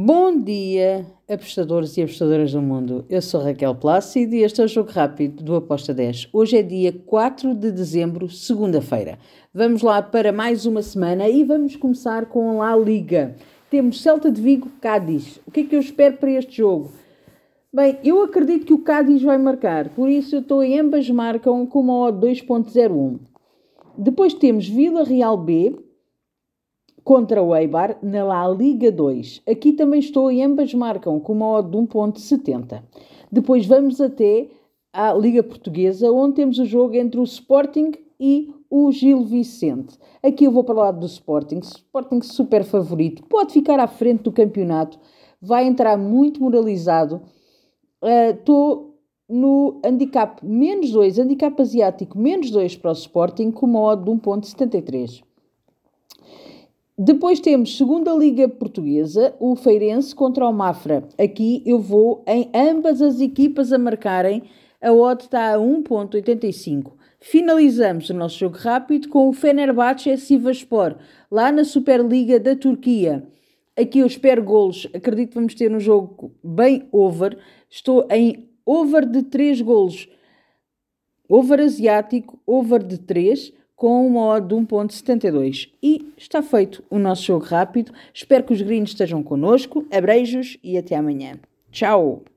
Bom dia, apostadores e apostadoras do mundo. Eu sou Raquel Plácido e este é o Jogo Rápido do Aposta 10. Hoje é dia 4 de dezembro, segunda-feira. Vamos lá para mais uma semana e vamos começar com a La Liga. Temos Celta de Vigo, Cádiz. O que é que eu espero para este jogo? Bem, eu acredito que o Cádiz vai marcar, por isso eu estou em ambas marcam com uma odd 2.01. Depois temos Vila Real B, contra o Eibar na La Liga 2. Aqui também estou e ambas marcam com uma odd de 1.70. Depois vamos até à Liga Portuguesa, onde temos o jogo entre o Sporting e o Gil Vicente. Aqui eu vou para o lado do Sporting. Sporting super favorito. Pode ficar à frente do campeonato. Vai entrar muito moralizado. Estou uh, no handicap menos 2, handicap asiático menos 2 para o Sporting, com uma odd de 1.73. Depois temos segunda Liga Portuguesa, o Feirense contra o Mafra. Aqui eu vou em ambas as equipas a marcarem. A odd está a 1.85. Finalizamos o nosso jogo rápido com o Fenerbahçe Sivaspor, lá na Superliga da Turquia. Aqui eu espero golos. Acredito que vamos ter um jogo bem over. Estou em over de 3 golos. Over asiático, over de 3 com uma odd de 1.72. E está feito o nosso jogo rápido. Espero que os gringos estejam connosco. Abreijos e até amanhã. Tchau!